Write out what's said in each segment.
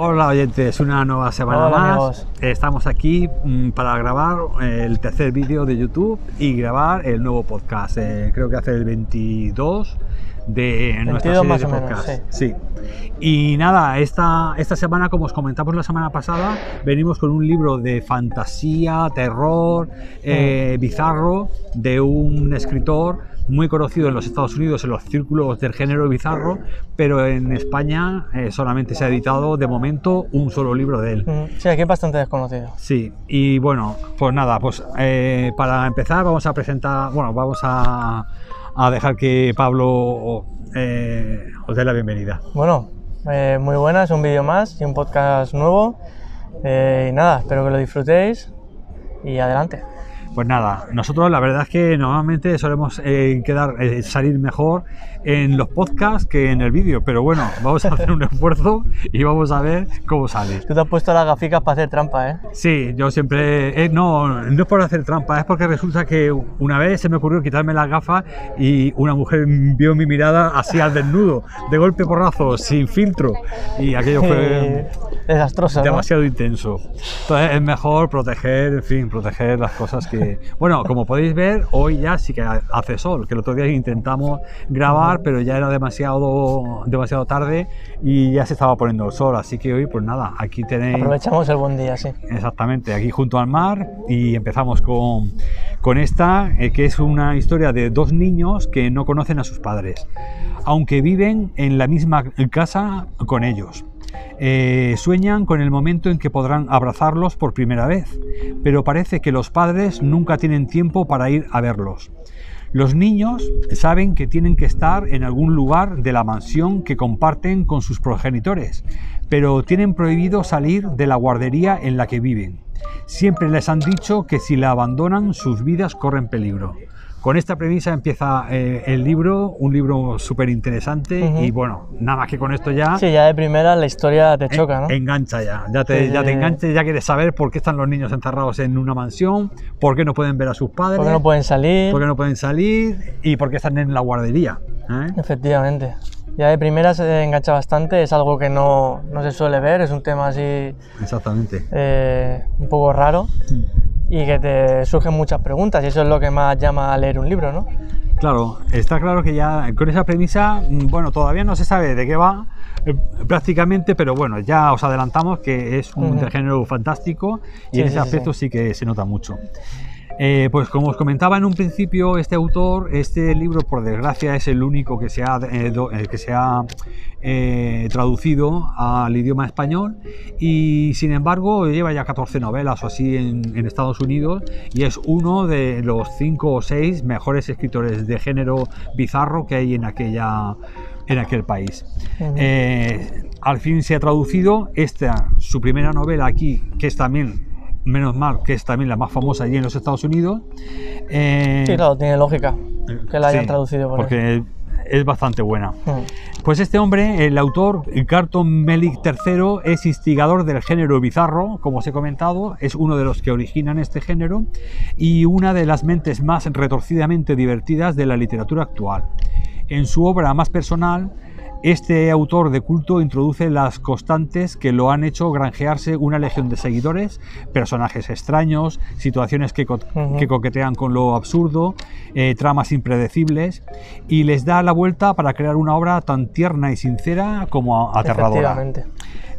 Hola oyentes, una nueva semana Hola, más. amigos. Estamos aquí mm, para grabar el tercer vídeo de YouTube y grabar el nuevo podcast. Eh, creo que hace el 22 de nuestra 22 serie más de o menos, podcast. sí. Y nada, esta, esta semana, como os comentamos la semana pasada, venimos con un libro de fantasía, terror, eh, bizarro, de un escritor muy conocido en los Estados Unidos en los círculos del género bizarro, pero en España eh, solamente se ha editado de momento un solo libro de él. Mm, Sí, aquí es bastante desconocido. Sí, y bueno, pues nada, pues eh, para empezar vamos a presentar, bueno, vamos a, a dejar que Pablo eh, os dé la bienvenida. Bueno, eh, muy buenas, un vídeo más y un podcast nuevo. Eh, y nada, espero que lo disfrutéis y adelante. Pues nada, nosotros la verdad es que normalmente solemos eh, quedar, eh, salir mejor en los podcasts que en el vídeo, pero bueno, vamos a hacer un esfuerzo y vamos a ver cómo sale. Tú te has puesto las gaficas para hacer trampa, ¿eh? Sí, yo siempre. eh, no, no es por hacer trampa, es porque resulta que una vez se me ocurrió quitarme las gafas y una mujer vio mi mirada así al desnudo, de golpe porrazo, sin filtro. Y aquello fue desastroso, ¿no? demasiado intenso. Entonces es mejor proteger, en fin, proteger las cosas que. Bueno, como podéis ver, hoy ya sí que hace sol, que el otro día intentamos grabar, pero ya era demasiado, demasiado tarde y ya se estaba poniendo el sol. Así que hoy, pues nada, aquí tenéis. Aprovechamos el buen día, sí. Exactamente, aquí junto al mar y empezamos con, con esta, eh, que es una historia de dos niños que no conocen a sus padres, aunque viven en la misma casa con ellos. Eh, sueñan con el momento en que podrán abrazarlos por primera vez, pero parece que los padres nunca tienen tiempo para ir a verlos. Los niños saben que tienen que estar en algún lugar de la mansión que comparten con sus progenitores, pero tienen prohibido salir de la guardería en la que viven. Siempre les han dicho que si la abandonan sus vidas corren peligro. Con esta premisa empieza eh, el libro, un libro súper interesante y bueno, nada más que con esto ya Sí, ya de primera la historia te choca, ¿no? en- engancha ya, ya te, Sí, ya te engancha, ya quieres saber por qué están los niños encerrados en una mansión, por qué no pueden ver a sus padres, Porque no pueden salir. por qué no pueden salir y por qué están en la guardería. ¿eh? Efectivamente. Ya de primera se engancha bastante, es algo que no, no se suele ver, es un tema así Exactamente. eh, un poco raro y que te surgen muchas preguntas y eso es lo que más llama a leer un libro, ¿no? Claro, está claro que ya con esa premisa, mm, bueno, todavía no se sabe de qué va eh, prácticamente, pero bueno, ya os adelantamos que es un género fantástico y Sí, en ese sí, sí, aspecto sí. que se nota mucho. Eh, pues como os comentaba en un principio, este autor, este libro por desgracia es el único que se ha, eh, do- eh, que se ha traducido al idioma español y sin embargo lleva ya 14 novelas o así en, en Estados Unidos y es uno de los 5 o 6 mejores escritores de género bizarro que hay en, aquella, en aquel país. Al fin se ha traducido esta, su primera novela aquí, que es también, menos mal, que es también la más famosa allí en los Estados Unidos. Eh, Sí, claro, tiene lógica que la hayan sí, traducido por porque es bastante buena. Mm. Pues este hombre, el autor Carton Melik III, es instigador del género bizarro, como os he comentado, es uno de los que originan este género y una de las mentes más retorcidamente divertidas de la literatura actual. En su obra más personal, este autor de culto introduce las constantes que lo han hecho granjearse una legión de seguidores, personajes extraños, situaciones que, co- Ujú. que coquetean con lo absurdo, eh, tramas impredecibles, y les da la vuelta para crear una obra tan tierna y sincera como aterradora.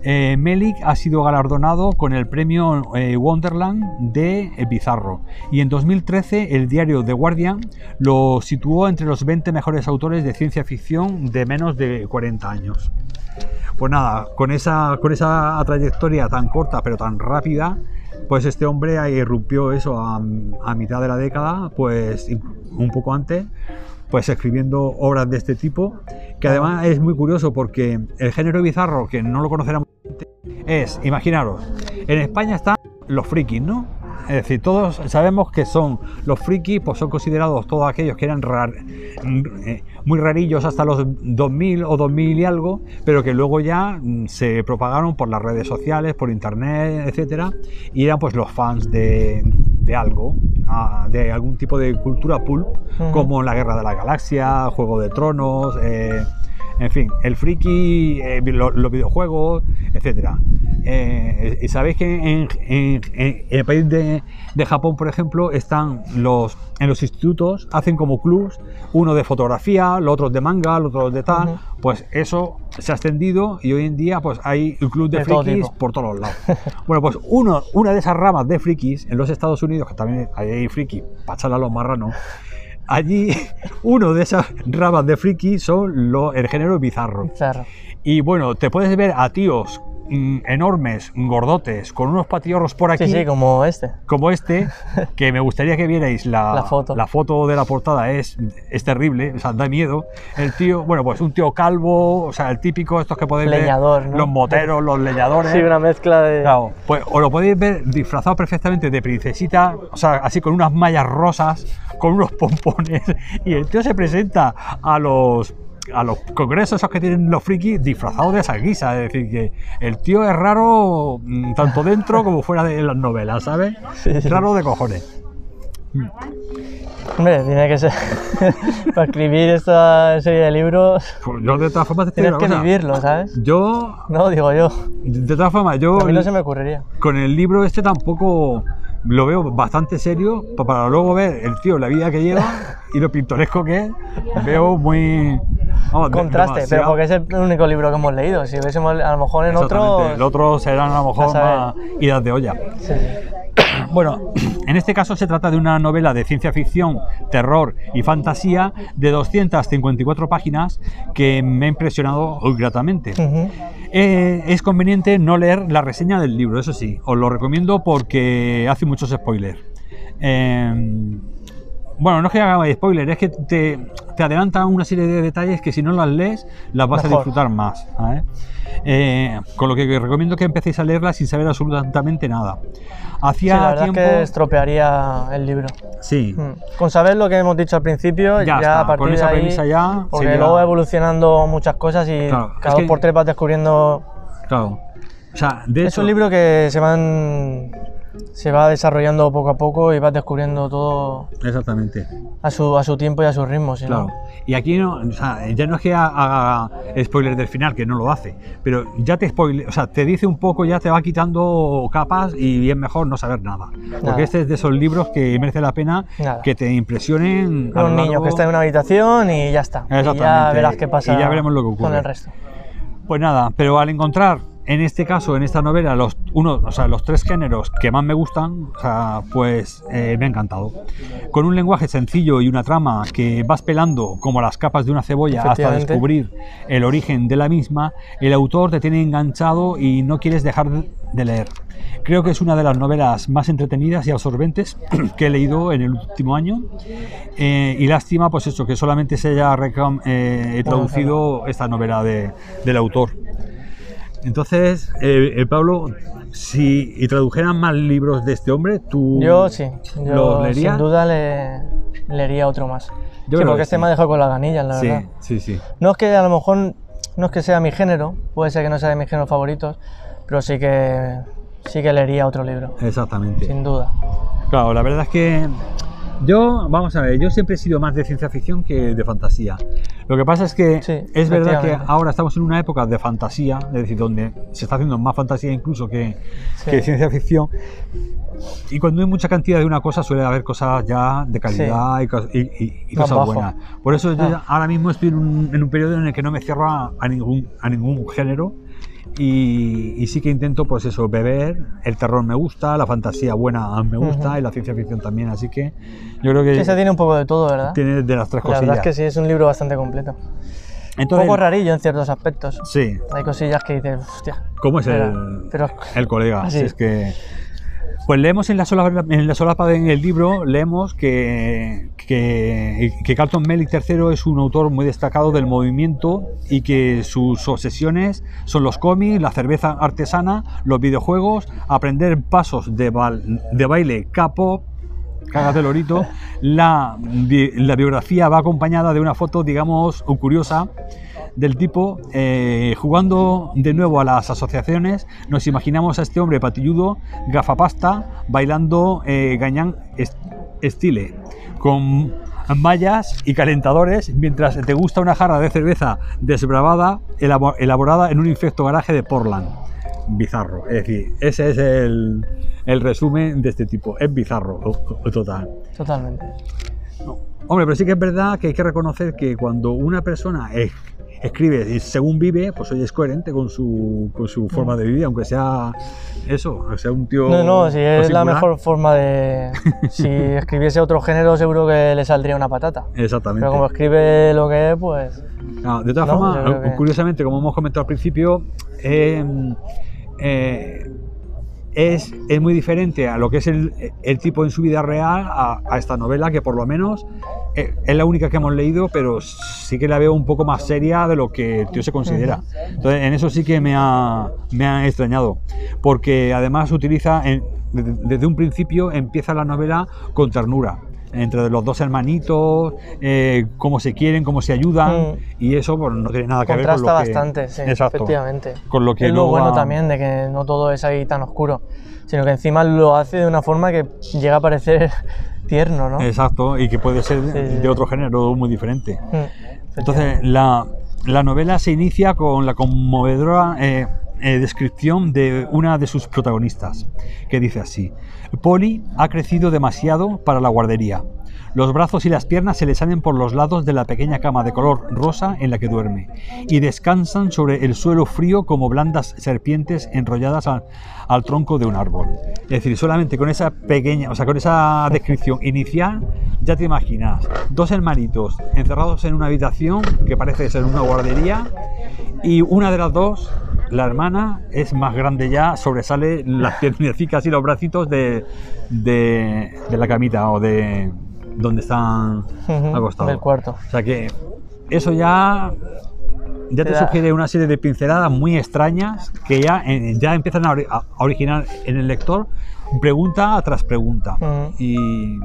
Eh, Melik ha sido galardonado con el premio eh, Wonderland de eh, Bizarro y en 2013 el diario The Guardian lo situó entre los 20 mejores autores de ciencia ficción de menos de 40 años. Pues nada, con esa, con esa trayectoria tan corta pero tan rápida, pues este hombre irrumpió eso a, mitad de la década, pues un poco antes, pues escribiendo obras de este tipo, que además es muy curioso porque el género bizarro, que no lo conocerá mucha es, imaginaros, en España están los frikis, ¿no? Es decir, todos sabemos que son los frikis, pues son considerados todos aquellos que eran rar- eh, muy rarillos hasta los 2000 o 2000 y algo, pero que luego ya mm, se propagaron por las redes sociales, por internet, etcétera, y eran pues los fans de, de algo, de algún tipo de cultura pulp, como la Guerra de la Galaxia, Juego de Tronos, eh, En fin, el friki, eh, lo- los videojuegos, etcétera. Eh, Sabéis que en, en- en el país de, de Japón, por ejemplo, están los en los institutos, hacen como clubs, uno de fotografía, los otros de manga, los otros de tal. Pues eso se ha extendido y hoy en día pues hay un club de, De frikis por todos los lados. bueno, pues uno, una de esas ramas de frikis en los Estados Unidos, que también hay friki, para a los marranos, allí uno de esas ramas de friki son lo- el género bizarro. Claro. Y bueno, te puedes ver a tíos enormes, gordotes, con unos patiorros por aquí, Sí, sí, como este. como este, que me gustaría que vierais la, La foto. la foto de la portada, es, es terrible, o sea, da miedo. El tío, bueno, pues un tío calvo, o sea, el típico, estos que podéis Leñador, ver, ¿no? los moteros, los leñadores. Sí, una mezcla de. Claro, pues o lo podéis ver disfrazado perfectamente de princesita, o sea, así con unas mallas rosas, con unos pompones, y el tío se presenta a los a los congresos esos que tienen los frikis disfrazados de esa guisa, es decir, que el tío es raro mm, tanto dentro como fuera de las novelas, ¿sabes? Sí. Raro de cojones. Hombre, tiene que ser. Para escribir esta serie de libros, Pues yo de todas formas te tienes que cosa. vivirlo, ¿sabes? Yo, No, digo yo. de todas formas, yo A mí no se me ocurriría. con el libro este tampoco lo veo bastante serio pa- para luego ver el tío la vida que lleva y lo pintoresco que es veo muy vamos, Contraste, pero porque es el único libro que hemos leído. Si hubiésemos, a lo mejor en otro. el otro serán a lo mejor más idas de olla Sí, sí. bueno en este caso se trata de una novela de ciencia ficción terror y fantasía de 254 páginas que me ha impresionado gratamente. Eh, es conveniente no leer la reseña del libro, eso sí, os lo recomiendo porque hace muchos spoilers. Eh, bueno, no es que haga spoiler, es que te, te adelantan una serie de detalles que si no las lees las vas a disfrutar más. Eh, con lo que recomiendo que empecéis a leerla sin saber absolutamente nada. Sí, Hacía la verdad tiempo. es que estropearía el libro. Sí, Mm. Con saber lo que hemos dicho al principio, Ya a partir con esa de ahí, premisa ya Porque sería- luego evolucionando muchas cosas y Claro, cada dos que- por tres vas descubriendo. claro. O sea, de Es hecho, un libro que se van. Se va desarrollando poco a poco y vas descubriendo todo Exactamente. a su, a su tiempo y a su ritmo. si no- Claro. Y aquí no, o sea, ya no es que ha- haga spoiler del final, que no lo hace, pero ya te spoile, o sea, te dice un poco, ya te va quitando capas y es mejor no saber nada. Porque este es de esos libros que merece la pena Nada. que te impresionen. a Un niño largo- que está en una habitación y ya está. Y ya verás qué pasa Y ya veremos lo que ocurre. con el resto. Pues nada, pero al encontrar en este caso, en esta novela, los, uno, o sea, los tres géneros que más me gustan, o sea, pues eh, me ha encantado. Con un lenguaje sencillo y una trama que vas pelando como las capas de una cebolla hasta descubrir el origen de la misma, el autor te tiene enganchado y no quieres dejar de leer. Creo que es una de las novelas más entretenidas y absorbentes que he leído en el último año. Eh, y lástima, pues eso, que solamente se haya eh, traducido esta novela de- del autor. Entonces, eh, eh, Pablo, si y tradujeran más libros de este hombre, tú Yo sí, ¿Los yo leerías? sin duda le, leería otro más. Yo sí, porque que este sí. me ha dejado con las ganillas, la Sí, verdad. sí, sí. No es que a lo mejor no es que sea mi género, puede ser que no sea de mis géneros favoritos, pero sí que sí que leería otro libro, Exactamente. sin duda. Claro, la verdad es que yo, vamos a ver, yo siempre he sido más de ciencia ficción que de fantasía. Lo que pasa es que Sí, es verdad que ahora estamos en una época de fantasía, es decir, donde se está haciendo más fantasía incluso que, Sí. que ciencia ficción. Y cuando hay mucha cantidad de una cosa suele haber cosas ya de calidad y, cos- y- y- y cosas bajo. buenas. Por eso yo Ah. ahora mismo estoy en un, en un periodo en el que no me cierro a, a ningún, a ningún género. Y, y sí que intento, pues eso, beber. El terror me gusta, la fantasía buena me gusta Ujú. y la ciencia ficción también. Así que yo creo que Sí, se tiene un poco de todo, ¿verdad? tiene de las tres La cosillas. verdad es que sí, es un libro bastante completo. Un Entonces, poco rarillo en ciertos aspectos. sí, Hay cosillas que dices, hostia. ¿cómo es el, pero el colega? Así. Si es que... Pues leemos en la, solapa, en la solapa del libro, leemos que, que, Carlton Mellick III es un autor muy destacado del movimiento y que sus obsesiones son los cómics, la cerveza artesana, los videojuegos, aprender pasos de, de baile K-pop, cágate lorito, la, bi- la biografía va acompañada de una foto, digamos, curiosa del tipo eh, jugando de nuevo a las asociaciones. Nos imaginamos a este hombre patilludo, gafapasta, bailando eh, gañán est- estile, con mallas y calentadores mientras te gusta una jarra de cerveza desbravada elabo- elaborada en un infecto garaje de Portland. Bizarro. Es decir, ese es el, el resumen de este tipo. Es bizarro, total. Totalmente. Hombre, pero sí que es verdad que hay que reconocer que cuando una persona es- escribe y según vive, pues hoy es coherente con su, con su forma de vivir, aunque sea eso, o sea un tío. No, no, si es la mejor forma de. Si escribiese otro género, seguro que le saldría una patata. Exactamente. Pero como escribe lo que es, pues. Ah, de todas No, formas, que- curiosamente, como hemos comentado al principio, eh, eh, es, es muy diferente a lo que es el, el tipo en su vida real a, a esta novela, que por lo menos eh, es la única que hemos leído, pero sí que la veo un poco más seria de lo que el tío se considera. Entonces, en eso sí que me ha, me ha extrañado, porque además utiliza, en- desde, desde un principio empieza la novela con ternura. Entre los dos hermanitos, eh, cómo se quieren, cómo se ayudan, Mm. y eso pues, no tiene nada que ver con Contrasta lo que. bastante, sí, Exacto. efectivamente. Con lo que es lo luego bueno también de que no todo es ahí tan oscuro, sino que encima lo hace de una forma que llega a parecer tierno, ¿no? Exacto, y que puede ser Sí, sí. de otro género muy diferente. Mm, Entonces, la, la novela se inicia con la conmovedora eh, eh, descripción de una de sus protagonistas, que dice así: Polly ha crecido demasiado para la guardería. Los brazos y las piernas se le salen por los lados de la pequeña cama de color rosa en la que duerme y descansan sobre el suelo frío como blandas serpientes enrolladas al, tronco de un árbol. Es decir, solamente con esa pequeña, o sea, con esa descripción inicial, ya te imaginas dos hermanitos encerrados en una habitación que parece ser una guardería y una de las dos, la hermana, es más grande ya, sobresale las piernecitas y los bracitos de, de, de la camita o de donde están Ujú, acostados. del cuarto. O sea que eso ya, ya te sugiere una serie de pinceladas muy extrañas que ya, ya empiezan a, ori- a originar en el lector pregunta tras pregunta. Ujú. Y,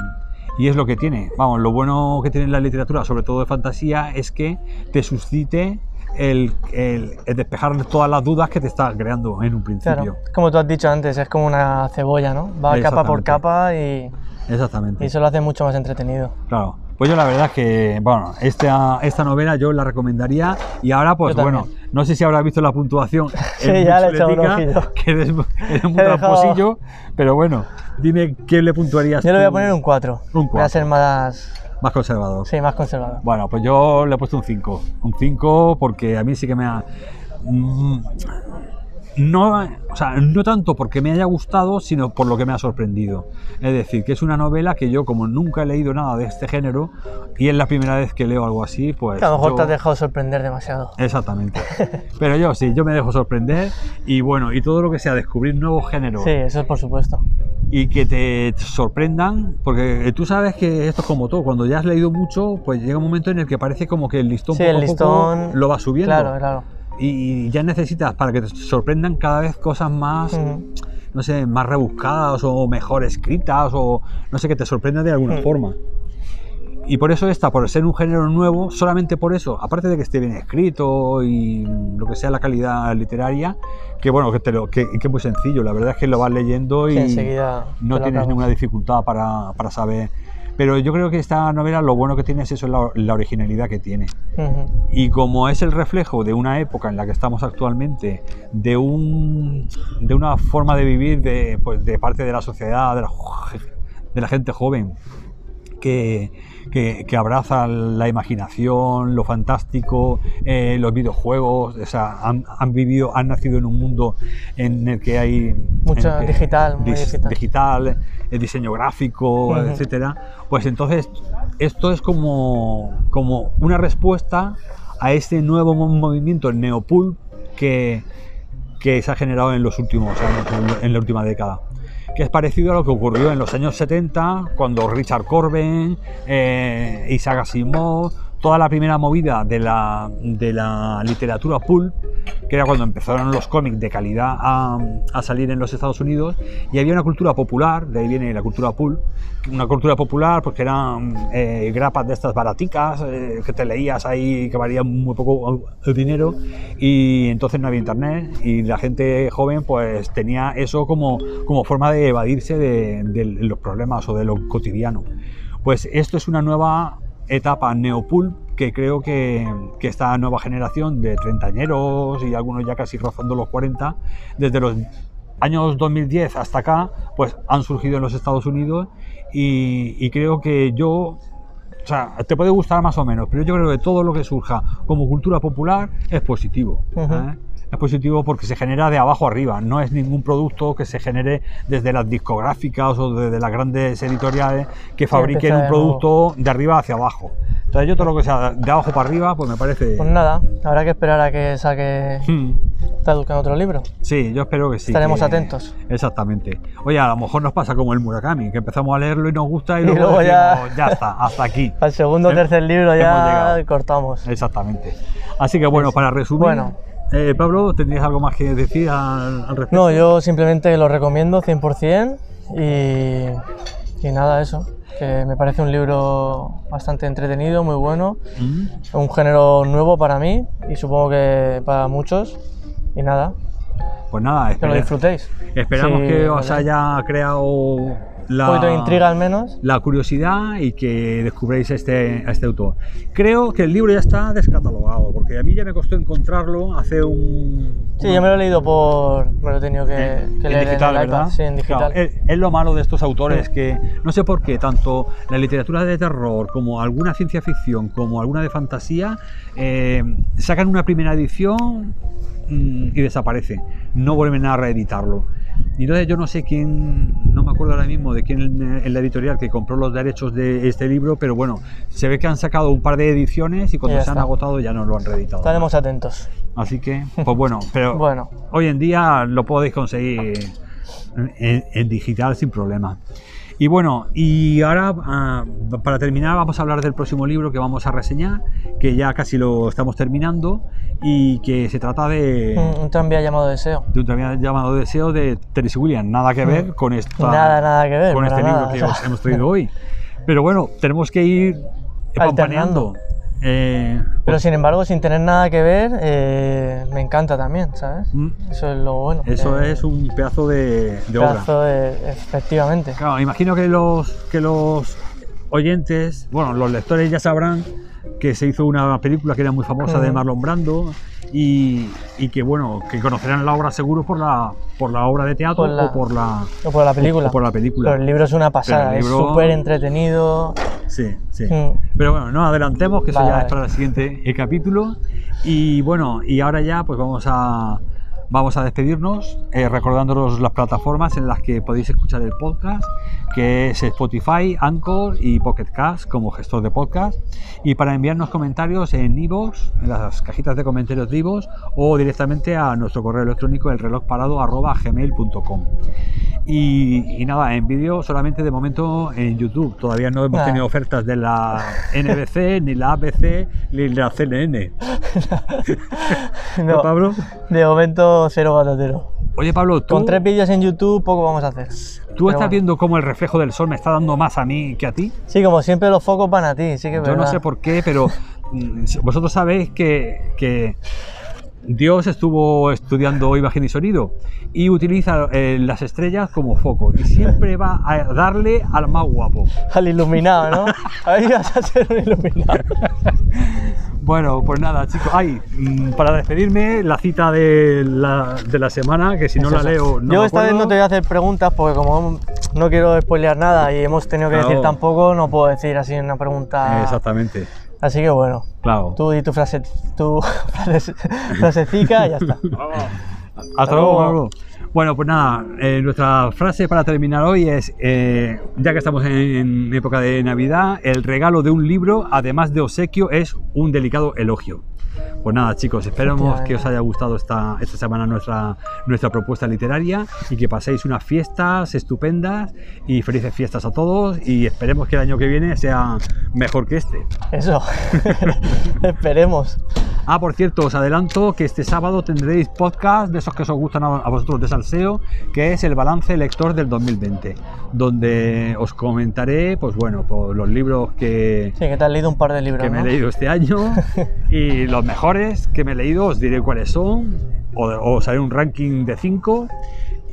y es lo que tiene. Vamos, lo bueno que tiene la literatura, sobre todo de fantasía, es que te suscite el, el- el despejar todas las dudas que te está creando en un principio. Claro, como tú has dicho antes, es como una cebolla, ¿no? Va capa por capa y, Exactamente. y eso lo hace mucho más entretenido. Claro. Pues yo la verdad es que, bueno, esta, esta novela yo la recomendaría y ahora pues bueno, no sé si habrás visto la puntuación. Sí, es ya le he echado un. Que eres, eres muy tramposillo, pero bueno, dime qué le puntuarías Yo le voy a poner un 4. Un Voy a ser más, más conservador. sí, más conservador. Bueno, pues yo le he puesto un 5. Un 5 porque a mí sí que me ha... mm, No, o sea, no tanto porque me haya gustado, sino por lo que me ha sorprendido. Es decir, que es una novela que yo, como nunca he leído nada de este género, y es la primera vez que leo algo así, pues... Que a lo mejor yo- te has dejado sorprender demasiado. Exactamente. Pero yo sí, yo me dejo sorprender y bueno, y todo lo que sea descubrir nuevos géneros Sí, eso es por supuesto. y que te sorprendan, porque tú sabes que esto es como todo, cuando ya has leído mucho, pues llega un momento en el que parece como que el listón Sí, poco el poco listón- lo va subiendo. Claro, claro. Y ya necesitas para que te sorprendan cada vez cosas más, Ujú. no sé, más rebuscadas o mejor escritas o no sé, que te sorprendan de alguna Mm. forma. Y por eso esta, por ser un género nuevo, solamente por eso, aparte de que esté bien escrito y lo que sea la calidad literaria, que bueno, que, te lo, que, que es muy sencillo, la verdad es que lo vas leyendo y Sí, no tienes ninguna dificultad para, para saber. Pero yo creo que esta novela lo bueno que tiene es eso, la, la originalidad que tiene. Y como es el reflejo de una época en la que estamos actualmente, de, un, de una forma de vivir de, pues, de parte de la sociedad, de la, jo- de la gente joven, que, que- que abraza la imaginación, lo fantástico, eh, los videojuegos, o sea, han, han vivido, han nacido en un mundo en el que hay Mucho que- digital, dis- digital. digital, el diseño gráfico, Ujú. etcétera, pues entonces esto es como, como una respuesta a este nuevo mo- movimiento neopulp que, que se ha generado en los últimos años, en la última década. Que es parecido a lo que ocurrió en los años 70, cuando Richard Corben, eh, Isaac Asimov, toda la primera movida de la, de la literatura pulp, que era cuando empezaron los cómics de calidad a, salir en los Estados Unidos, y había una cultura popular, de ahí viene la cultura pulp, una cultura popular porque eran eh, grapas de estas baraticas eh, que te leías ahí que valían muy poco el dinero y entonces no había internet y la gente joven pues tenía eso como, como forma de evadirse de, de los problemas o de lo cotidiano. Pues esto es una nueva etapa neopulp que creo que, que esta nueva generación de treintañeros y algunos ya casi rozando los 40, desde los años 2010 hasta acá, pues han surgido en los Estados Unidos y, y creo que yo, o sea, te puede gustar más o menos, pero yo creo que todo lo que surja como cultura popular es positivo. ¿eh? Es positivo porque se genera de abajo arriba, no es ningún producto que se genere desde las discográficas o desde las grandes editoriales que fabriquen empieza un de producto de arriba hacia abajo. Entonces yo todo lo que sea de abajo para arriba, pues me parece... Pues nada, habrá que esperar a que saque Hmm. Traduzcan otro libro. Sí, yo espero que sí. Estaremos que- atentos. Exactamente. Oye, a lo mejor nos pasa como el Murakami, que empezamos a leerlo y nos gusta y, Y luego, luego ya- decimos, ya está, hasta aquí. Al segundo o Hem- tercer libro ya cortamos. Exactamente. Así que bueno, para resumir, Bueno. Eh, Pablo, ¿tendrías algo más que decir al, al respecto? No, yo simplemente lo recomiendo 100% y, y nada, eso. Que me parece un libro bastante entretenido, muy bueno. Mm, Un género nuevo para mí y supongo que para muchos. Y nada, Pues nada, que lo disfrutéis. esperamos Sí, que os haya creado la, Un poquito de intriga al menos. la curiosidad y que descubréis este, a este autor. Creo que el libro ya está descatalogado, porque a mí ya me costó encontrarlo hace un... Sí, yo me lo he leído por. Me lo he tenido que, en, que en leer digital, en el iPad. ¿verdad? Sí, en digital. Claro, es, es lo malo de estos autores que no sé por qué tanto la literatura de terror como alguna ciencia ficción como alguna de fantasía eh, sacan una primera edición mm, y desaparece, no vuelven a reeditarlo. Y entonces yo no sé quién, me acuerdo ahora mismo de quién en, en la editorial que compró los derechos de este libro, pero bueno, se ve que han sacado un par de ediciones y cuando se han agotado ya no lo han reeditado. Estaremos atentos. Así que, pues bueno, pero Bueno, hoy en día lo podéis conseguir en, en digital sin problema. Y bueno, y ahora ah, para terminar vamos a hablar del próximo libro que vamos a reseñar, que ya casi lo estamos terminando y que se trata de, un, un tranvía llamado Deseo. de un también llamado Deseo de Tennessee Williams. Nada que ver con, esta, Nada, nada que ver. con este nada, libro que o sea, os hemos traído hoy. Pero bueno, tenemos que ir acompañando. Eh, Pero sin embargo, sin tener nada que ver, eh, me encanta también, ¿sabes? mm, Eso es lo bueno. eso eh, es un pedazo de, de obra. pedazo de- efectivamente. Claro, imagino que los, que los oyentes, bueno, los lectores ya sabrán que se hizo una película que era muy famosa de. Marlon Brando y, y que, bueno, que conocerán la obra seguro por la, por la obra de teatro Por la- o por la, O por la película. o por la película. Pero el libro es una pasada, es súper entretenido. Sí, sí. Pero bueno, no adelantemos, que eso Vale, ya es para el siguiente eh, capítulo. Y bueno, y ahora ya pues vamos a, vamos a despedirnos eh, recordándonos las plataformas en las que podéis escuchar el podcast, que es Spotify, Anchor y Pocket Cast como gestor de podcast. Y para enviarnos comentarios en iVoox, en las cajitas de comentarios de iVoox o directamente a nuestro correo electrónico el reloj parado gmail.com. Y, y nada, en vídeo solamente de momento en YouTube. Todavía no hemos Ah. tenido ofertas de la NBC, ni la ABC, ni la CNN. No, Pablo? de momento cero batatero. Oye, Pablo, tú, Con tres vídeos en YouTube poco vamos a hacer. ¿tú estás bueno. viendo cómo el reflejo del sol me está dando más a mí que a ti? Sí, como siempre los focos van a ti, sí que es Yo no sé por qué, pero mm, vosotros sabéis que, que Dios estuvo estudiando imagen y sonido y utiliza eh, las estrellas como foco y siempre va a darle al más guapo. Al iluminado, ¿no? Ahí vas a ser un iluminado. Bueno, pues nada, chicos. Ay, mm, para despedirme, la cita de la, de la semana, que si no la leo. No Yo esta vez no te voy a hacer preguntas porque como no quiero spoilear nada y hemos tenido que Claro. decir tan poco, no puedo decir así una pregunta. Exactamente, Así que bueno, claro. tú di tu frase, tu frase, frasecica y ya está. Hasta luego, Pablo. Bueno, pues nada, eh, nuestra frase para terminar hoy es, eh, ya que estamos en, en época de Navidad, el regalo de un libro, además de obsequio, es un delicado elogio. Pues nada, chicos, esperamos que os haya gustado esta, esta semana nuestra, nuestra propuesta literaria y que paséis unas fiestas estupendas y felices fiestas a todos y esperemos que el año que viene sea mejor que este. Eso. Esperemos. Ah, por cierto, os adelanto que este sábado tendréis podcast de esos que os gustan a vosotros de Salseo, que es el balance lector del 2020, donde os comentaré, pues bueno, por los libros que, Sí, que te has leído un par de libros. que me he ¿no? leído este año y los mejores que me he leído, os diré cuáles son, o, o os haré un ranking de 5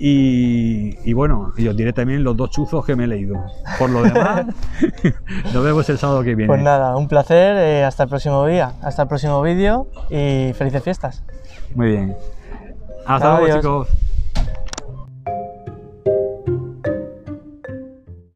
Y, y bueno, y os diré también los dos chuzos que me he leído. Por lo demás, nos vemos el sábado que viene. Pues nada, un placer, eh, hasta el próximo día, hasta el próximo vídeo y felices fiestas. Muy bien. Hasta luego, chicos.